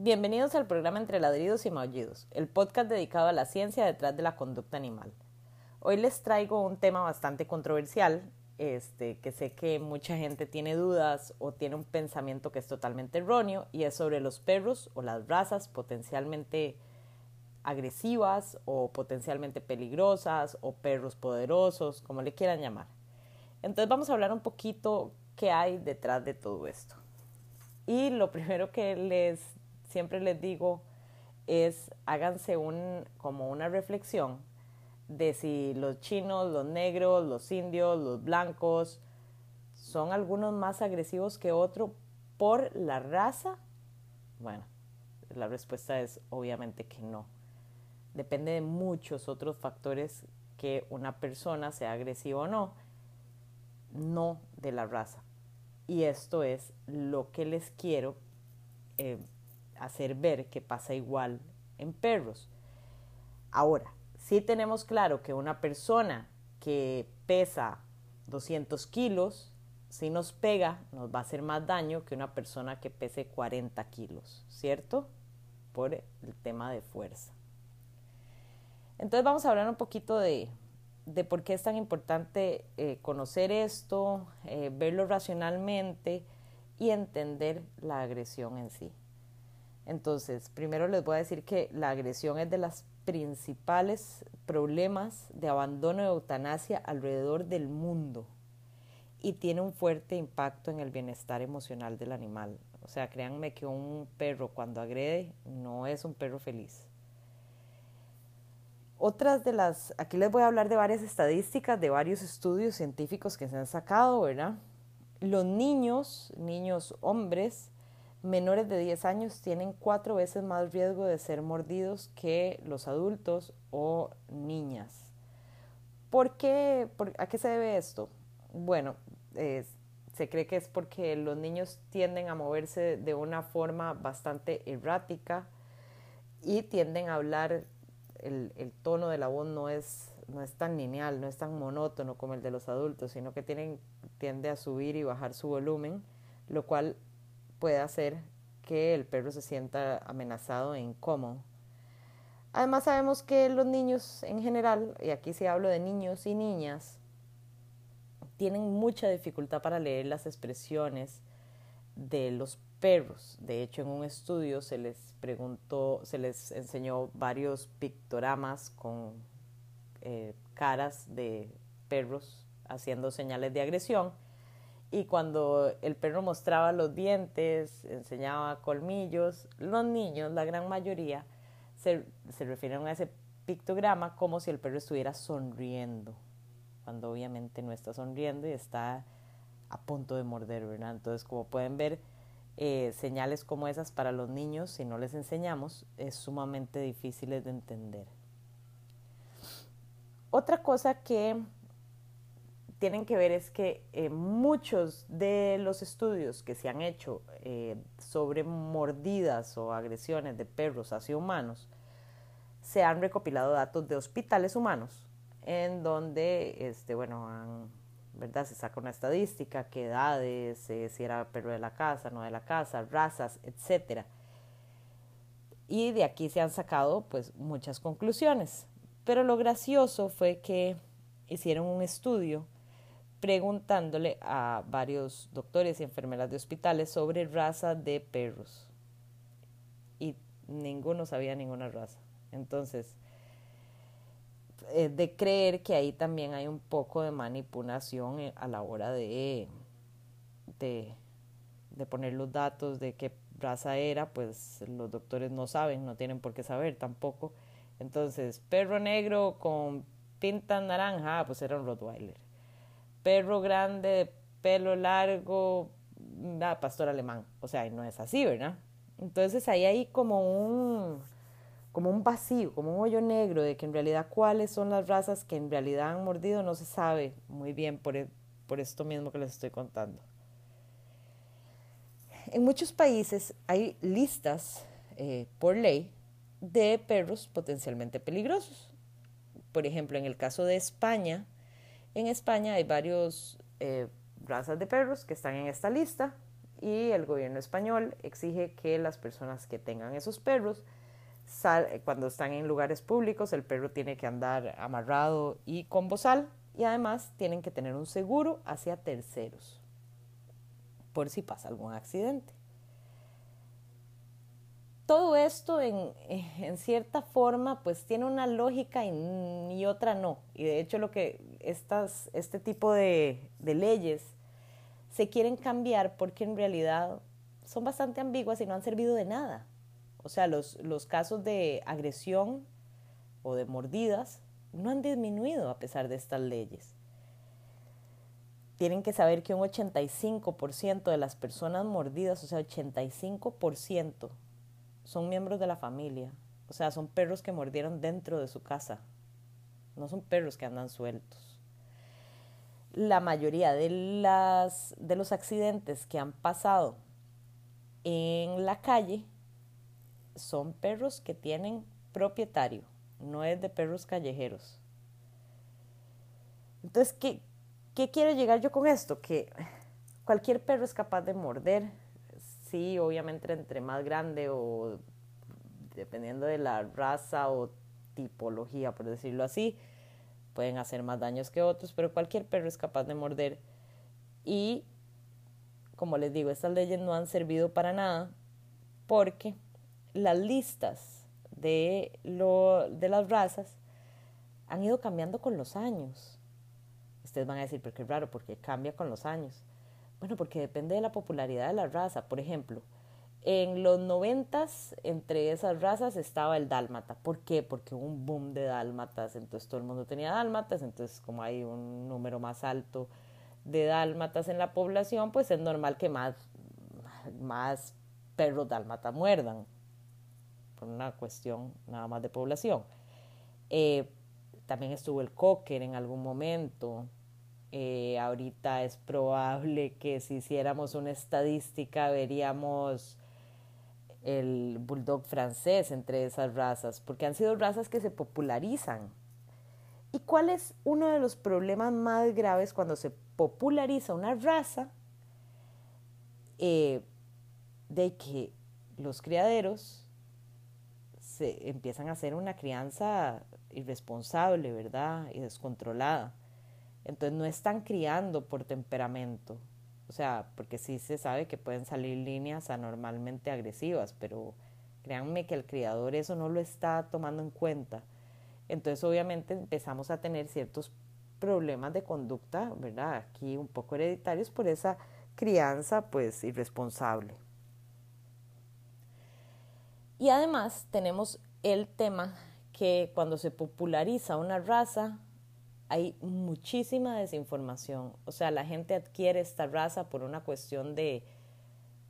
Bienvenidos al programa Entre Ladridos y Maullidos, el podcast dedicado a la ciencia detrás de la conducta animal. Hoy les traigo un tema bastante controversial, este, que sé que mucha gente tiene dudas o tiene un pensamiento que es totalmente erróneo, y es sobre los perros o las razas potencialmente agresivas o potencialmente peligrosas o perros poderosos, como le quieran llamar. Entonces vamos a hablar un poquito qué hay detrás de todo esto. Y lo primero que les siempre les digo es háganse un, como una reflexión de si los chinos, los negros, los indios, los blancos son algunos más agresivos que otros por la raza. Bueno, la respuesta es obviamente que no. Depende de muchos otros factores que una persona sea agresiva o no, no de la raza. Y esto es lo que les quiero eh, hacer ver que pasa igual en perros. Ahora, si tenemos claro que una persona que pesa 200 kilos, si nos pega, nos va a hacer más daño que una persona que pese 40 kilos, ¿cierto? Por el tema de fuerza. Entonces vamos a hablar un poquito de, de por qué es tan importante eh, conocer esto, eh, verlo racionalmente y entender la agresión en sí. Entonces, primero les voy a decir que la agresión es de los principales problemas de abandono de eutanasia alrededor del mundo y tiene un fuerte impacto en el bienestar emocional del animal. O sea, créanme que un perro cuando agrede no es un perro feliz. Otras de las, aquí les voy a hablar de varias estadísticas, de varios estudios científicos que se han sacado, ¿verdad? Los niños, niños hombres, menores de 10 años tienen cuatro veces más riesgo de ser mordidos que los adultos o niñas. ¿Por qué? ¿A qué se debe esto? Bueno, se cree que es porque los niños tienden a moverse de una forma bastante errática y tienden a hablar, el, el tono de la voz no es, no es tan lineal, no es tan monótono como el de los adultos, sino que tienen, tiende a subir y bajar su volumen, lo cual puede hacer que el perro se sienta amenazado e incómodo. Además sabemos que los niños en general, y aquí sí hablo de niños y niñas, tienen mucha dificultad para leer las expresiones de los perros. De hecho, en un estudio se les preguntó, se les enseñó varios pictogramas con eh, caras de perros haciendo señales de agresión y cuando el perro mostraba los dientes, enseñaba colmillos, los niños, la gran mayoría, se, se refieren a ese pictograma como si el perro estuviera sonriendo, cuando obviamente no está sonriendo y está a punto de morder, ¿verdad? Entonces, como pueden ver, eh, señales como esas para los niños, si no les enseñamos, es sumamente difíciles de entender. Otra cosa que tienen que ver es que eh, muchos de los estudios que se han hecho eh, sobre mordidas o agresiones de perros hacia humanos se han recopilado datos de hospitales humanos en donde este bueno verdad se saca una estadística qué edades eh, si era perro de la casa no de la casa razas etcétera. Y de aquí se han sacado pues muchas conclusiones. Pero lo gracioso fue que hicieron un estudio preguntándole a varios doctores y enfermeras de hospitales sobre raza de perros. Y ninguno sabía ninguna raza. Entonces, de creer que ahí también hay un poco de manipulación eh, a la hora de, de, de poner los datos de qué raza era, pues los doctores no saben, no tienen por qué saber tampoco. Entonces, perro negro con pinta naranja, ah, pues era un Rottweiler perro grande, pelo largo, pastor alemán. O sea, no es así, ¿verdad? Entonces ahí hay como un, como un vacío, como un hoyo negro de que en realidad cuáles son las razas que en realidad han mordido no se sabe muy bien por, e, por esto mismo que les estoy contando. En muchos países hay listas eh, por ley de perros potencialmente peligrosos. Por ejemplo, en el caso de España, en España hay varios eh, razas de perros que están en esta lista y el gobierno español exige que las personas que tengan esos perros, cuando están en lugares públicos, el perro tiene que andar amarrado y con bozal y además tienen que tener un seguro hacia terceros por si pasa algún accidente. Todo esto en, cierta forma pues tiene una lógica y, otra no. Y de hecho lo que estas, este tipo de, de leyes se quieren cambiar porque en realidad son bastante ambiguas y no han servido de nada. O sea, los, los casos de agresión o de mordidas no han disminuido a pesar de estas leyes. Tienen que saber que un 85% de las personas mordidas, o sea, 85%, son miembros de la familia. O sea, son perros que mordieron dentro de su casa. No son perros que andan sueltos. La mayoría de, las, de los accidentes que han pasado en la calle son perros que tienen propietario, no es de perros callejeros. Entonces, ¿qué, ¿qué quiero llegar yo con esto? Que cualquier perro es capaz de morder, sí, obviamente entre más grande o dependiendo de la raza o tipología, por decirlo así, pueden hacer más daños que otros, pero cualquier perro es capaz de morder. Y, como les digo, estas leyes no han servido para nada porque las listas de, lo, de las razas han ido cambiando con los años. Ustedes van a decir, pero qué raro, porque cambia con los años. Bueno, porque depende de la popularidad de la raza. Por ejemplo, en los noventas, entre esas razas estaba el dálmata. ¿Por qué? Porque hubo un boom de dálmatas, entonces todo el mundo tenía dálmatas, entonces como hay un número más alto de dálmatas en la población, pues es normal que más, más perros dálmata muerdan, por una cuestión nada más de población. Eh, también estuvo el cocker en algún momento, eh, ahorita es probable que si hiciéramos una estadística veríamos el bulldog francés entre esas razas, porque han sido razas que se popularizan. ¿Y cuál es uno de los problemas más graves cuando se populariza una raza? Eh, de que los criaderos se empiezan a hacer una crianza irresponsable, ¿verdad? Y descontrolada. Entonces no están criando por temperamento. O sea, porque sí se sabe que pueden salir líneas anormalmente agresivas, pero créanme que el criador eso no lo está tomando en cuenta. Entonces obviamente empezamos a tener ciertos problemas de conducta, ¿verdad? Aquí un poco hereditarios por esa crianza pues irresponsable. Y además tenemos el tema que cuando se populariza una raza, hay muchísima desinformación. O sea, la gente adquiere esta raza por una cuestión de,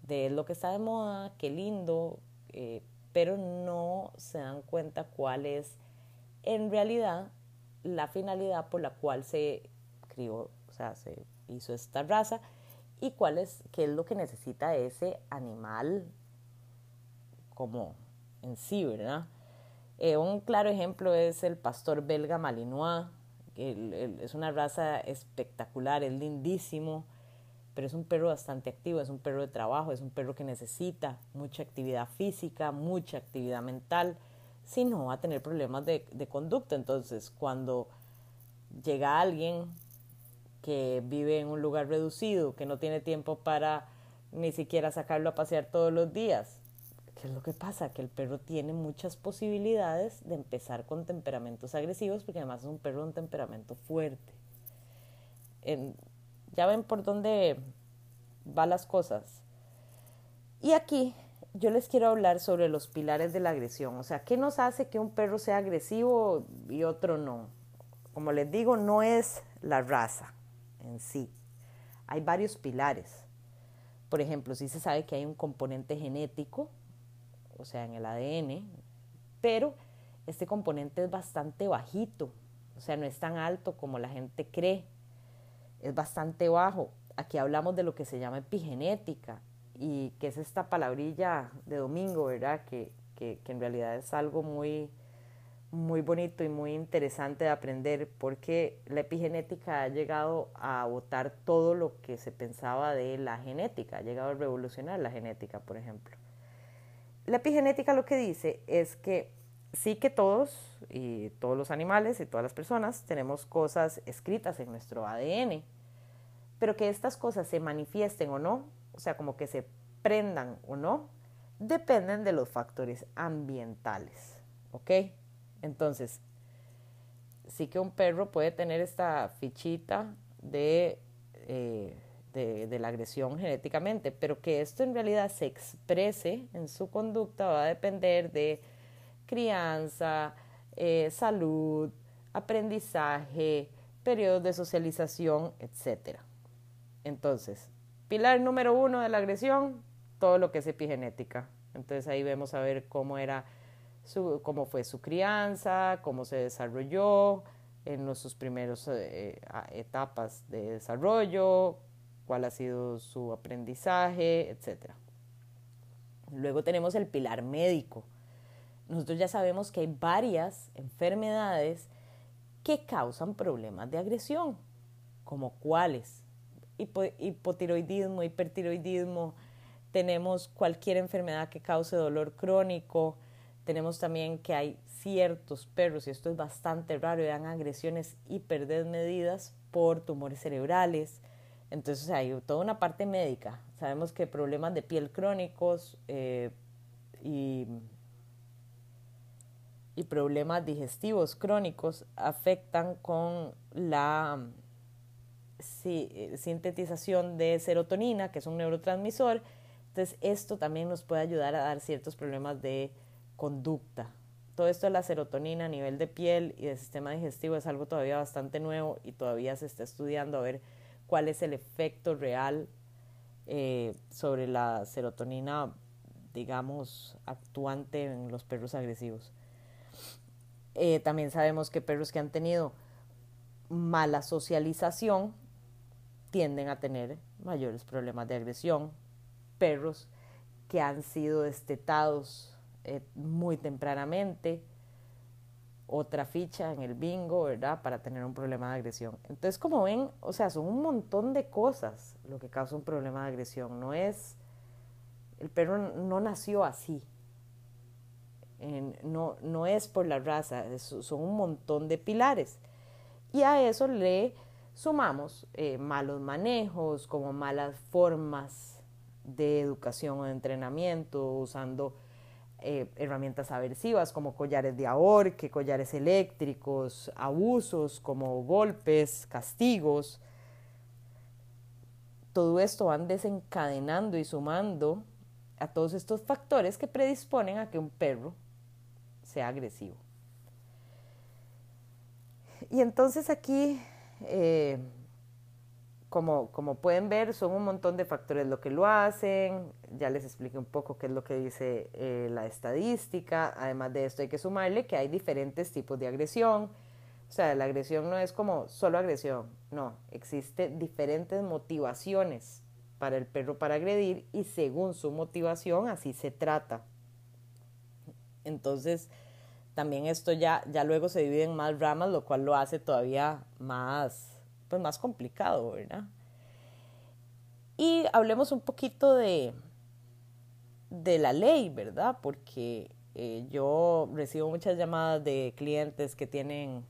de lo que está de moda, qué lindo, eh, pero no se dan cuenta cuál es en realidad la finalidad por la cual se crió, o sea, se hizo esta raza y cuál es, qué es lo que necesita ese animal como en sí, ¿verdad? Eh, un claro ejemplo es el pastor belga Malinois, es una raza espectacular, es lindísimo, pero es un perro bastante activo, es un perro de trabajo, es un perro que necesita mucha actividad física, mucha actividad mental, si no va a tener problemas de, de conducta. Entonces, cuando llega alguien que vive en un lugar reducido, que no tiene tiempo para ni siquiera sacarlo a pasear todos los días, ¿Qué es lo que pasa? Que el perro tiene muchas posibilidades de empezar con temperamentos agresivos porque además es un perro de un temperamento fuerte. ya ven por dónde van las cosas. Y aquí yo les quiero hablar sobre los pilares de la agresión. O sea, ¿qué nos hace que un perro sea agresivo y otro no? Como les digo, no es la raza en sí. Hay varios pilares. Por ejemplo, si se sabe que hay un componente genético o sea, en el ADN, pero este componente es bastante bajito, o sea, no es tan alto como la gente cree, es bastante bajo. Aquí hablamos de lo que se llama epigenética y que es esta palabrilla de domingo, ¿verdad? Que, que, en realidad es algo muy, muy bonito y muy interesante de aprender porque la epigenética ha llegado a votar todo lo que se pensaba de la genética, ha llegado a revolucionar la genética, por ejemplo. La epigenética lo que dice es que sí que todos y todos los animales y todas las personas tenemos cosas escritas en nuestro ADN, pero que estas cosas se manifiesten o no, o sea, como que se prendan o no, dependen de los factores ambientales, ¿ok? Entonces, sí que un perro puede tener esta fichita de, eh, de, la agresión genéticamente, pero que esto en realidad se exprese en su conducta va a depender de crianza, eh, salud, aprendizaje, periodos de socialización, etc. Entonces, pilar número uno de la agresión, todo lo que es epigenética. Entonces ahí vemos a ver cómo era cómo fue su crianza, cómo se desarrolló en sus primeras eh, etapas de desarrollo, cuál ha sido su aprendizaje, etc. Luego tenemos el pilar médico. Nosotros ya sabemos que hay varias enfermedades que causan problemas de agresión, como cuáles. hipotiroidismo, hipertiroidismo, tenemos cualquier enfermedad que cause dolor crónico, tenemos también que hay ciertos perros, y esto es bastante raro, dan agresiones hiperdesmedidas por tumores cerebrales. Entonces hay toda una parte médica. Sabemos que problemas de piel crónicos eh, y, y problemas digestivos crónicos afectan con la sintetización de serotonina, que es un neurotransmisor. Entonces esto también nos puede ayudar a dar ciertos problemas de conducta. Todo esto de la serotonina a nivel de piel y del sistema digestivo es algo todavía bastante nuevo y todavía se está estudiando a ver cuál es el efecto real eh, sobre la serotonina, digamos, actuante en los perros agresivos. Eh, también sabemos que perros que han tenido mala socialización tienden a tener mayores problemas de agresión. Perros que han sido destetados eh, muy tempranamente, otra ficha en el bingo, ¿verdad? Para tener un problema de agresión. Entonces, como ven, o sea, son un montón de cosas lo que causa un problema de agresión. No es, el perro no nació así. no, no es por la raza, son un montón de pilares. Y a eso le sumamos eh, malos manejos, como malas formas de educación o de entrenamiento, usando eh, herramientas aversivas como collares de ahorque, collares eléctricos, abusos como golpes, castigos. Todo esto van desencadenando y sumando a todos estos factores que predisponen a que un perro sea agresivo. Y entonces aquí eh, como, como pueden ver, son un montón de factores lo que lo hacen. Ya les expliqué un poco qué es lo que dice eh, la estadística. Además de esto, hay que sumarle que hay diferentes tipos de agresión. O sea, la agresión no es como solo agresión, no, existe diferentes motivaciones para el perro para agredir y según su motivación así se trata. Entonces, también esto ya, ya luego se divide en más ramas, lo cual lo hace todavía más pues más complicado, ¿verdad? Y hablemos un poquito de, de la ley, ¿verdad? Porque eh, yo recibo muchas llamadas de clientes que tienen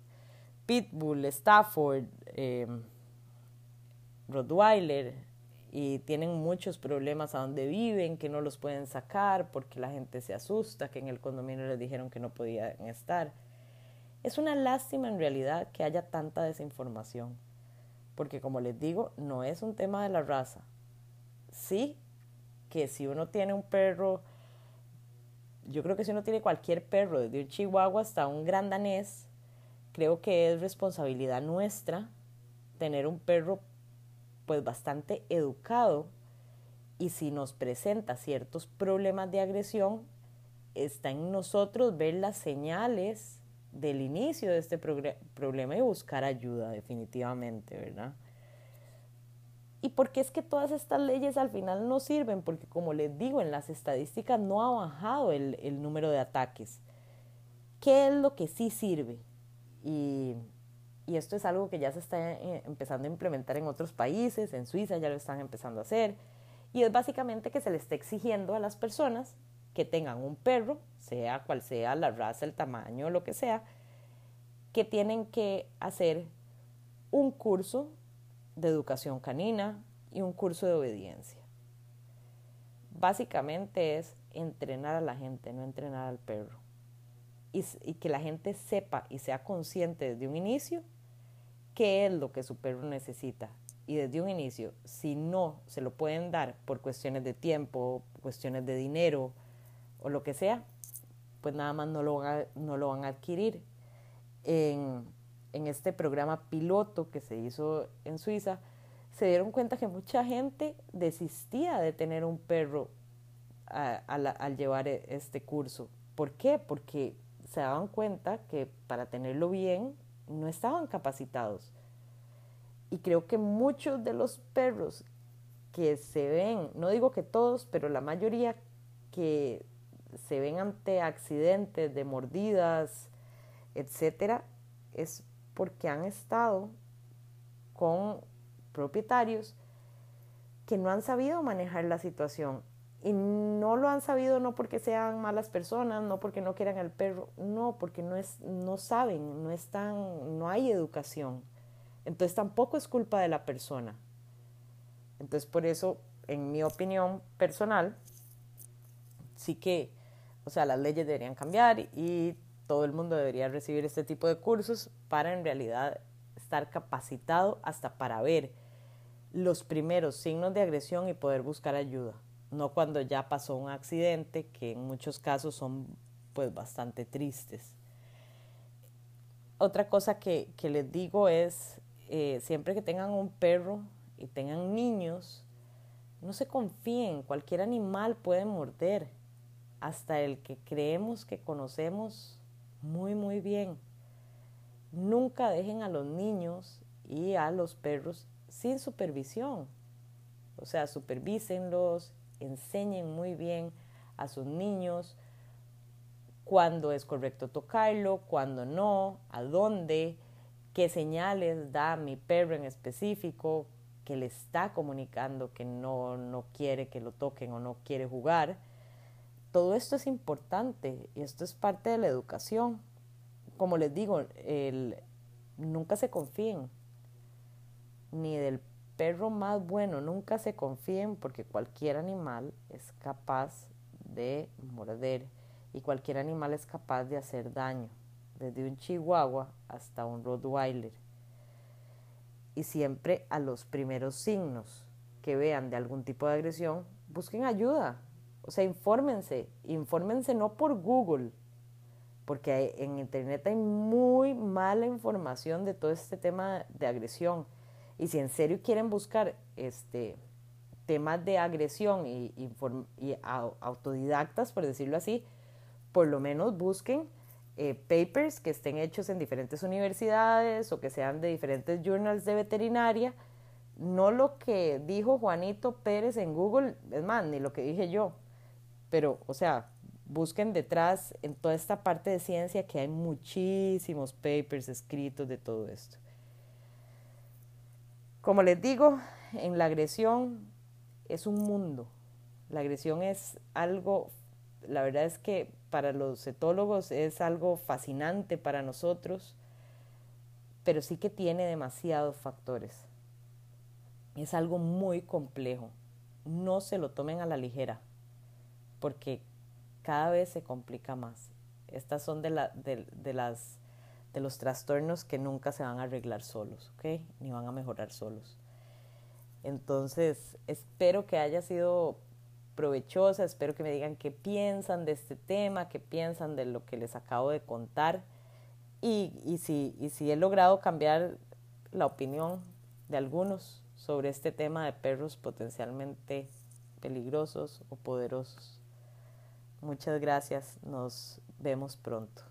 Pitbull, Stafford, em, Rottweiler y tienen muchos problemas a donde viven, que no los pueden sacar porque la gente se asusta, que en el condominio les dijeron que no podían estar. Es una lástima en realidad que haya tanta desinformación porque como les digo, no es un tema de la raza. Sí que si uno tiene un perro, yo creo que si uno tiene cualquier perro, desde un chihuahua hasta un gran danés, creo que es responsabilidad nuestra tener un perro pues bastante educado y si nos presenta ciertos problemas de agresión, está en nosotros ver las señales del inicio de este problema y buscar ayuda definitivamente, ¿verdad? ¿Y por qué es que todas estas leyes al final no sirven? Porque como les digo, en las estadísticas no ha bajado el, el número de ataques. ¿Qué es lo que sí sirve? Y, y esto es algo que ya se está eh, empezando a implementar en otros países, en Suiza ya lo están empezando a hacer, y es básicamente que se le está exigiendo a las personas que tengan un perro, sea cual sea la raza, el tamaño, lo que sea, que tienen que hacer un curso de educación canina y un curso de obediencia. Básicamente es entrenar a la gente, no entrenar al perro. Y, que la gente sepa y sea consciente desde un inicio qué es lo que su perro necesita. Y desde un inicio, si no se lo pueden dar por cuestiones de tiempo, cuestiones de dinero o lo que sea, pues nada más no lo, no lo van a adquirir. En, en este programa piloto que se hizo en Suiza, se dieron cuenta que mucha gente desistía de tener un perro al llevar e, este curso. ¿Por qué? Porque se daban cuenta que para tenerlo bien no estaban capacitados. Y creo que muchos de los perros que se ven, no digo que todos, pero la mayoría que se ven ante accidentes de mordidas, etcétera, es porque han estado con propietarios que no han sabido manejar la situación. Y no lo han sabido no porque sean malas personas, no porque no quieran al perro, no, porque no, es, no saben, no, están, no hay educación. Entonces tampoco es culpa de la persona. Entonces por eso, en mi opinión personal, sí que, o sea, las leyes deberían cambiar y todo el mundo debería recibir este tipo de cursos para en realidad estar capacitado hasta para ver los primeros signos de agresión y poder buscar ayuda, no cuando ya pasó un accidente, que en muchos casos son pues bastante tristes. Otra cosa que, que les digo es, eh, siempre que tengan un perro y tengan niños, no se confíen, cualquier animal puede morder, hasta el que creemos que conocemos muy, muy bien. Nunca dejen a los niños y a los perros sin supervisión. O sea, supervísenlos, enseñen muy bien a sus niños cuándo es correcto tocarlo, cuándo no, a dónde, qué señales da mi perro en específico que le está comunicando que no, no quiere que lo toquen o no quiere jugar todo esto es importante y esto es parte de la educación. Como les digo, el, nunca se confíen, ni del perro más bueno, nunca se confíen porque cualquier animal es capaz de morder y cualquier animal es capaz de hacer daño, desde un chihuahua hasta un rottweiler. Y siempre a los primeros signos que vean de algún tipo de agresión, busquen ayuda, o sea, infórmense, infórmense no por Google, porque en Internet hay muy mala información de todo este tema de agresión. Y si en serio quieren buscar este, temas de agresión y, autodidactas, por decirlo así, por lo menos busquen eh, papers que estén hechos en diferentes universidades o que sean de diferentes journals de veterinaria, no lo que dijo Juanito Pérez en Google, es más, ni lo que dije yo, pero, o sea, busquen detrás en toda esta parte de ciencia que hay muchísimos papers escritos de todo esto. Como les digo, en la agresión es un mundo. La agresión es algo, la verdad es que para los etólogos es algo fascinante para nosotros, pero sí que tiene demasiados factores. Es algo muy complejo. No se lo tomen a la ligera porque cada vez se complica más. Estas son de, la, de, de, las, de los trastornos que nunca se van a arreglar solos, ¿ok? Ni van a mejorar solos. Entonces, espero que haya sido provechosa, espero que me digan qué piensan de este tema, qué piensan de lo que les acabo de contar y si he logrado cambiar la opinión de algunos sobre este tema de perros potencialmente peligrosos o poderosos. Muchas gracias, nos vemos pronto.